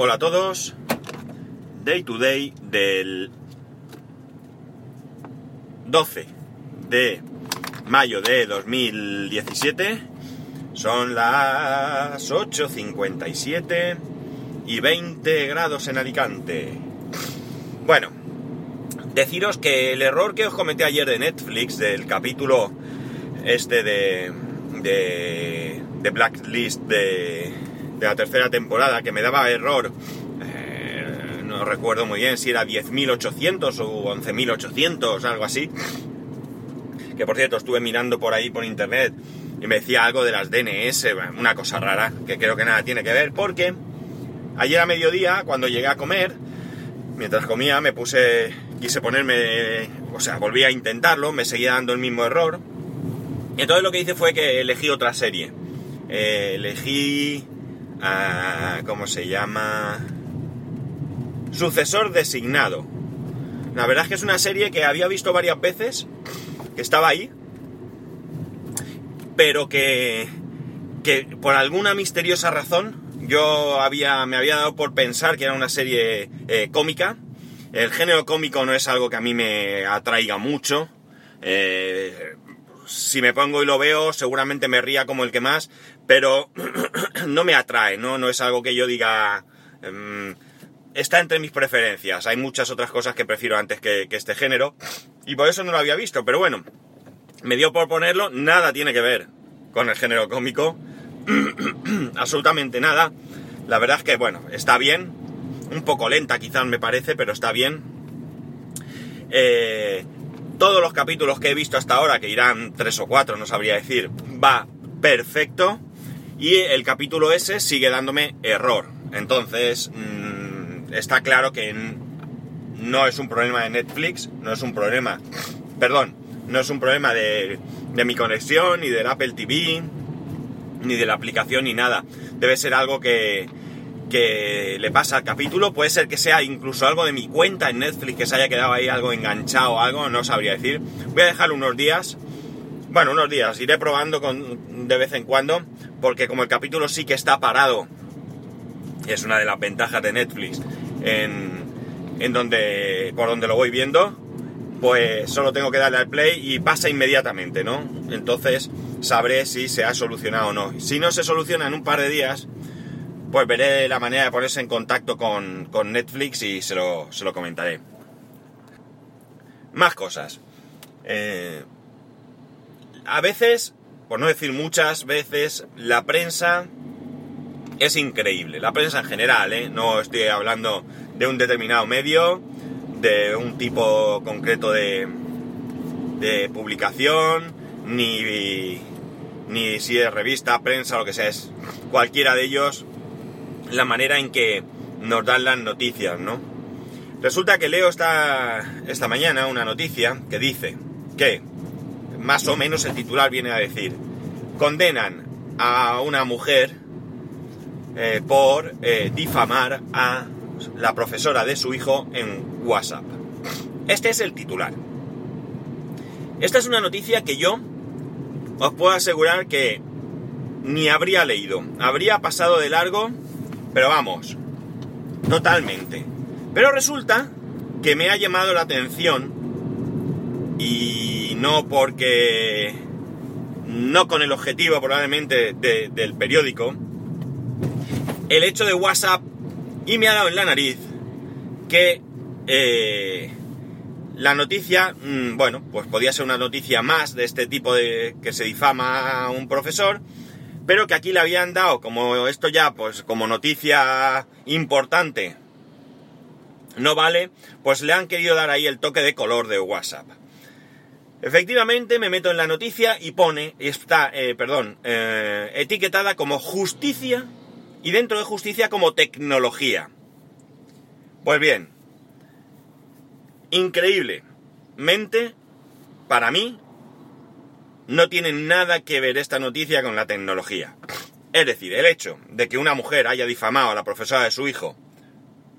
Hola a todos. Day to day del 12 de mayo de 2017. Son las 8.57 y 20 grados en Alicante. Bueno, deciros que el error que os comenté ayer de Netflix, del capítulo este de, de, de Blacklist de, de la tercera temporada, que me daba error, eh, no recuerdo muy bien si era 10.800 o 11.800, algo así, que por cierto estuve mirando por ahí por internet y me decía algo de las DNS, una cosa rara, que creo que nada tiene que ver, porque ayer a mediodía, cuando llegué a comer, mientras comía me puse, quise ponerme, o sea, volví a intentarlo, me seguía dando el mismo error, y entonces lo que hice fue que elegí otra serie. Eh, elegí a, ¿cómo se llama? Sucesor designado. La verdad es que es una serie que había visto varias veces, que estaba ahí, pero que, que por alguna misteriosa razón yo había, me había dado por pensar que era una serie eh, cómica. El género cómico no es algo que a mí me atraiga mucho. Eh, si me pongo y lo veo, seguramente me ría como el que más, pero no me atrae, ¿no? No es algo que yo diga... Um, está entre mis preferencias. Hay muchas otras cosas que prefiero antes que, que, este género. Y por eso no lo había visto. Pero bueno, me dio por ponerlo. Nada tiene que ver con el género cómico. Absolutamente nada. La verdad es que, bueno, está bien. Un poco lenta quizás me parece, pero está bien. Eh, todos los capítulos que he visto hasta ahora, que irán tres o cuatro, no sabría decir, va perfecto. Y el capítulo ese sigue dándome error. Entonces, mmm, está claro que no es un problema de Netflix, no es un problema, perdón, no es un problema de, mi conexión, ni del Apple TV, ni de la aplicación, ni nada. Debe ser algo que, que le pasa al capítulo. Puede ser que sea incluso algo de mi cuenta en Netflix, que se haya quedado ahí algo enganchado algo, no sabría decir. Voy a dejar unos días. Bueno, unos días, iré probando con, de vez en cuando, porque como el capítulo sí que está parado, es una de las ventajas de Netflix, en, en donde, por donde lo voy viendo, pues solo tengo que darle al play y pasa inmediatamente, ¿no? Entonces sabré si se ha solucionado o no. Si no se soluciona en un par de días, pues veré la manera de ponerse en contacto con, con Netflix y se lo, se lo, comentaré. Más cosas. Eh, a veces, por no decir muchas veces, la prensa es increíble. La prensa en general, ¿eh? No estoy hablando de un determinado medio, de un tipo concreto de, publicación, ni, ni si es revista, prensa, lo que sea, es cualquiera de ellos la manera en que nos dan las noticias, ¿no? Resulta que leo esta, esta mañana una noticia que dice que, más o menos el titular viene a decir, condenan a una mujer eh, por eh, difamar a la profesora de su hijo en WhatsApp. Este es el titular. Esta es una noticia que yo os puedo asegurar que ni habría leído. Habría pasado de largo pero vamos, totalmente. Pero resulta que me ha llamado la atención y no porque... no con el objetivo probablemente de, del periódico, el hecho de WhatsApp y me ha dado en la nariz que eh, la noticia, mmm, bueno, pues podía ser una noticia más de este tipo de que se difama a un profesor, pero que aquí le habían dado, como esto ya, pues como noticia importante, no vale, pues le han querido dar ahí el toque de color de WhatsApp. Efectivamente, me meto en la noticia y pone, está, eh, perdón, eh, etiquetada como justicia y dentro de justicia como tecnología. Pues bien, increíblemente, para mí, no tiene nada que ver esta noticia con la tecnología. Es decir, el hecho de que una mujer haya difamado a la profesora de su hijo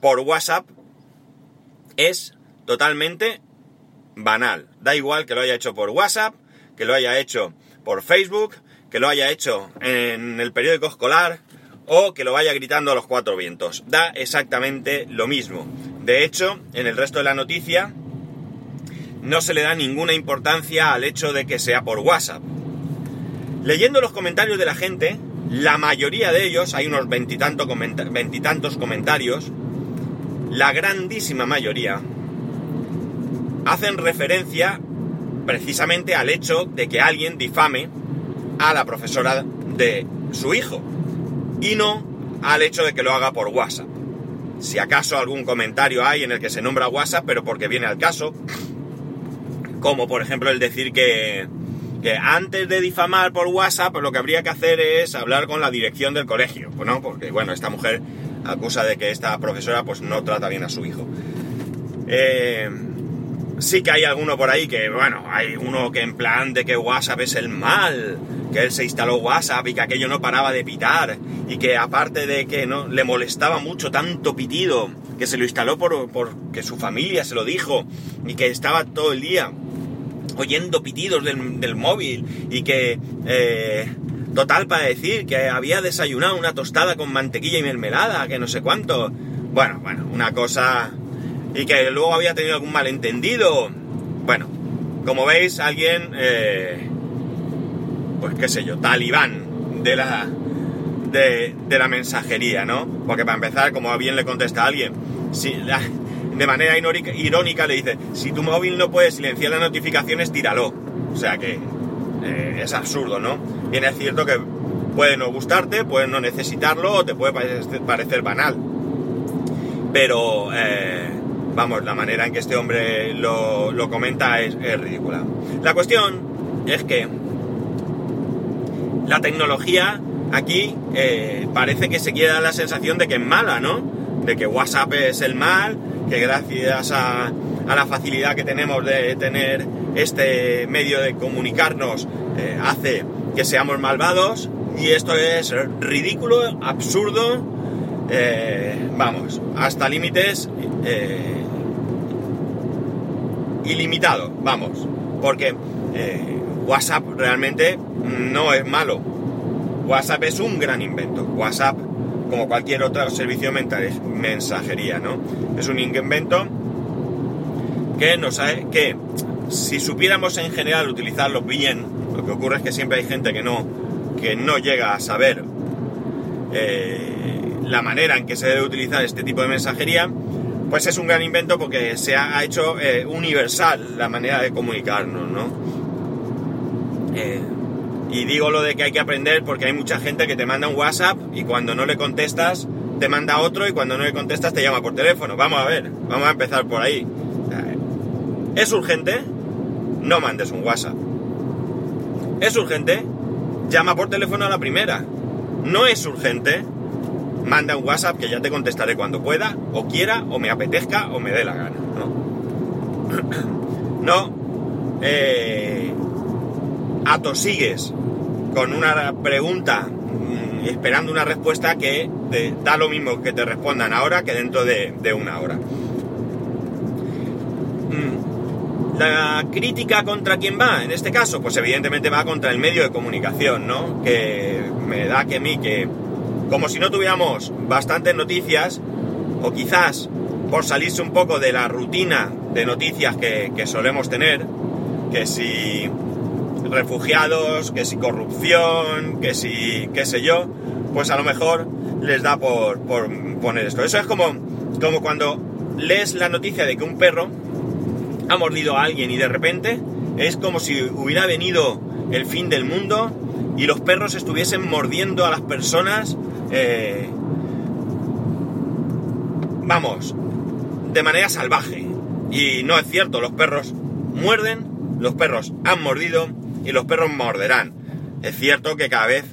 por WhatsApp es totalmente banal. Da igual que lo haya hecho por WhatsApp, que lo haya hecho por Facebook, que lo haya hecho en el periódico escolar o que lo vaya gritando a los cuatro vientos. Da exactamente lo mismo. De hecho, en el resto de la noticia no se le da ninguna importancia al hecho de que sea por WhatsApp. Leyendo los comentarios de la gente, la mayoría de ellos, hay unos veintitantos comentarios, la grandísima mayoría, hacen referencia precisamente al hecho de que alguien difame a la profesora de su hijo y no al hecho de que lo haga por WhatsApp. Si acaso algún comentario hay en el que se nombra WhatsApp, pero porque viene al caso, como por ejemplo el decir que, que antes de difamar por WhatsApp lo que habría que hacer es hablar con la dirección del colegio, ¿no? Porque bueno, esta mujer acusa de que esta profesora pues no trata bien a su hijo. Eh, sí que hay alguno por ahí que, bueno, hay uno que en plan de que WhatsApp es el mal, que él se instaló WhatsApp y que aquello no paraba de pitar, y que aparte de que no le molestaba mucho tanto pitido, que se lo instaló por, porque su familia se lo dijo, y que estaba todo el día oyendo pitidos del, móvil, y que, eh, total para decir que había desayunado una tostada con mantequilla y mermelada, que no sé cuánto. Bueno, bueno, una cosa y que luego había tenido algún malentendido. Bueno, como veis, alguien, eh, pues qué sé yo, talibán de la, de, la mensajería, ¿no? Porque para empezar, como bien le contesta a alguien, si de manera irónica, le dice, si tu móvil no puede silenciar las notificaciones, tíralo. O sea que eh, es absurdo, ¿no? Bien es cierto que puede no gustarte, puede no necesitarlo o te puede parecer, banal. Pero... Eh, vamos, la manera en que este hombre lo, comenta es, ridícula. La cuestión es que la tecnología aquí eh, parece que se quiere dar la sensación de que es mala, ¿no? De que WhatsApp es el mal, que gracias a, la facilidad que tenemos de tener este medio de comunicarnos eh, hace que seamos malvados y esto es ridículo, absurdo, eh, vamos, hasta límites ilimitado, vamos, porque eh, WhatsApp realmente no es malo. WhatsApp es un gran invento. WhatsApp, como cualquier otro servicio mental, es mensajería, ¿no? Es un invento que nos hace que si supiéramos en general utilizarlo bien, lo que ocurre es que siempre hay gente que no, que no llega a saber eh, la manera en que se debe utilizar este tipo de mensajería, pues es un gran invento porque se ha hecho eh, universal la manera de comunicarnos, ¿no? Eh, y digo lo de que hay que aprender porque hay mucha gente que te manda un WhatsApp y cuando no le contestas te manda otro y cuando no le contestas te llama por teléfono. Vamos a ver, vamos a empezar por ahí. ¿Es urgente? No mandes un WhatsApp. ¿Es urgente? Llama por teléfono a la primera. No es urgente manda un WhatsApp que ya te contestaré cuando pueda, o quiera, o me apetezca, o me dé la gana. No, no eh, atosigues con una pregunta mm, esperando una respuesta que te da lo mismo que te respondan ahora que dentro de, una hora. Mm, la crítica contra quién va, en este caso, pues evidentemente va contra el medio de comunicación, ¿no? Que me da que a mí que como si no tuviéramos bastantes noticias, o quizás por salirse un poco de la rutina de noticias que, solemos tener, que si refugiados, que si corrupción, que si qué sé yo, pues a lo mejor les da por, poner esto. Eso es como, como cuando lees la noticia de que un perro ha mordido a alguien y de repente es como si hubiera venido el fin del mundo y los perros estuviesen mordiendo a las personas eh, vamos, de manera salvaje. Y no es cierto, los perros muerden, los perros han mordido y los perros morderán. Es cierto que cada vez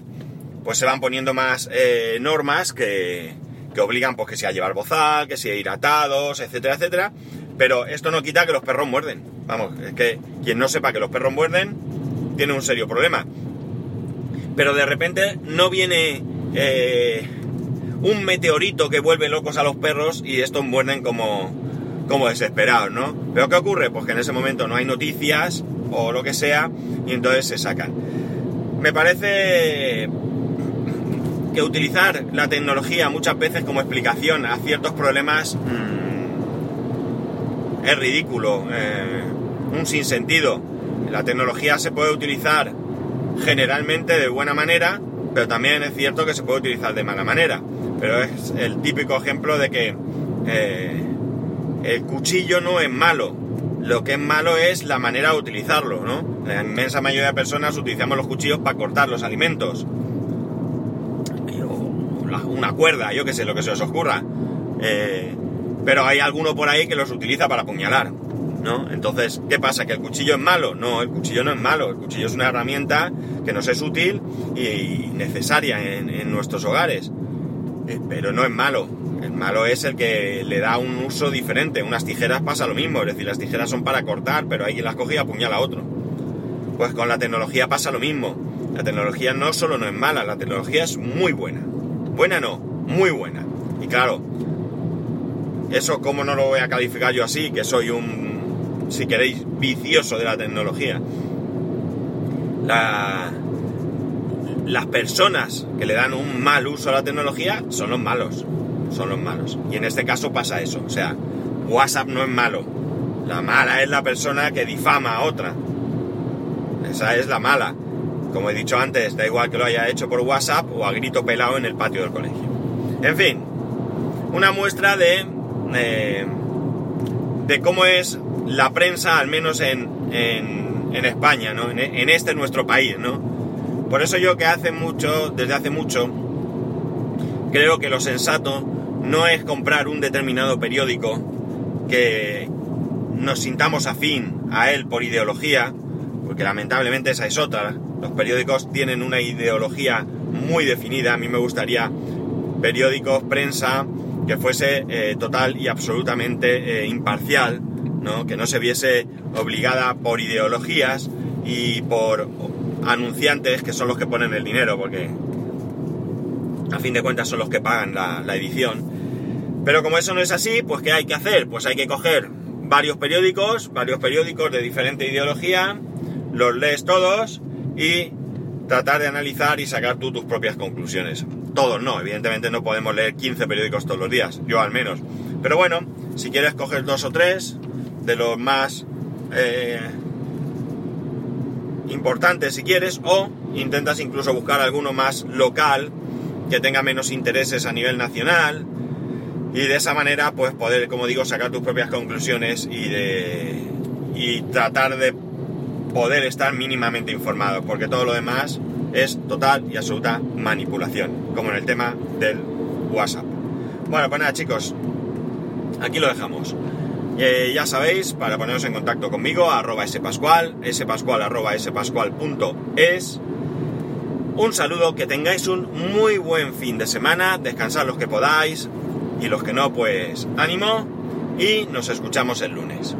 pues se van poniendo más eh, normas que, que, obligan pues que sea llevar bozal, que sea ir atados, etcétera, etcétera. Pero esto no quita que los perros muerden. Vamos, es que quien no sepa que los perros muerden tiene un serio problema. Pero de repente no viene eh, un meteorito que vuelve locos a los perros y estos muerden como, como desesperados, ¿no? Pero ¿qué ocurre? Pues que en ese momento no hay noticias o lo que sea y entonces se sacan. Me parece que utilizar la tecnología muchas veces como explicación a ciertos problemas mmm, es ridículo, eh, un sinsentido. La tecnología se puede utilizar generalmente de buena manera, pero también es cierto que se puede utilizar de mala manera. Pero es el típico ejemplo de que eh, el cuchillo no es malo, lo que es malo es la manera de utilizarlo, ¿no? La inmensa mayoría de personas utilizamos los cuchillos para cortar los alimentos. Una cuerda, yo que sé, lo que se os ocurra. Eh, pero hay alguno por ahí que los utiliza para apuñalar, ¿no? Entonces, ¿qué pasa? ¿Que el cuchillo es malo? No, el cuchillo no es malo, el cuchillo es una herramienta que nos es útil y necesaria en, nuestros hogares, eh, pero no es malo. El malo es el que le da un uso diferente. Unas tijeras pasa lo mismo, es decir, las tijeras son para cortar, pero hay quien las coge y apuñala a otro. Pues con la tecnología pasa lo mismo. La tecnología no solo no es mala, la tecnología es muy buena. Buena no, muy buena. Y claro, eso como no lo voy a calificar yo así, que soy un, si queréis, vicioso de la tecnología. las personas que le dan un mal uso a la tecnología son los malos. Son los malos. Y en este caso pasa eso. O sea, WhatsApp no es malo. La mala es la persona que difama a otra. Esa es la mala. Como he dicho antes, da igual que lo haya hecho por WhatsApp o a grito pelado en el patio del colegio. En fin, una muestra de de cómo es la prensa, al menos en, en, España, ¿no? En, este nuestro país, ¿no? Por eso yo que hace mucho, desde hace mucho, creo que lo sensato no es comprar un determinado periódico que nos sintamos afín a él por ideología, porque lamentablemente esa es otra. Los periódicos tienen una ideología muy definida. A mí me gustaría periódicos, prensa, que fuese eh, total y absolutamente eh, imparcial, ¿no? que no se viese obligada por ideologías y por anunciantes que son los que ponen el dinero, porque a fin de cuentas son los que pagan la, la edición. Pero como eso no es así, pues ¿qué hay que hacer? Pues hay que coger varios periódicos, varios periódicos de diferente ideología, los lees todos y tratar de analizar y sacar tú tus propias conclusiones. Todos no, evidentemente no podemos leer 15 periódicos todos los días, yo al menos. Pero bueno, si quieres coger dos o tres de los más eh, importantes si quieres, o intentas incluso buscar alguno más local que tenga menos intereses a nivel nacional y de esa manera pues poder, como digo, sacar tus propias conclusiones y de y tratar de poder estar mínimamente informado, porque todo lo demás es total y absoluta manipulación, como en el tema del WhatsApp. Bueno, pues nada chicos, aquí lo dejamos. Eh, ya sabéis, para poneros en contacto conmigo, arroba spascual, spascual arroba spascual.es. Un saludo, que tengáis un muy buen fin de semana, descansad los que podáis y los que no, pues ánimo y nos escuchamos el lunes.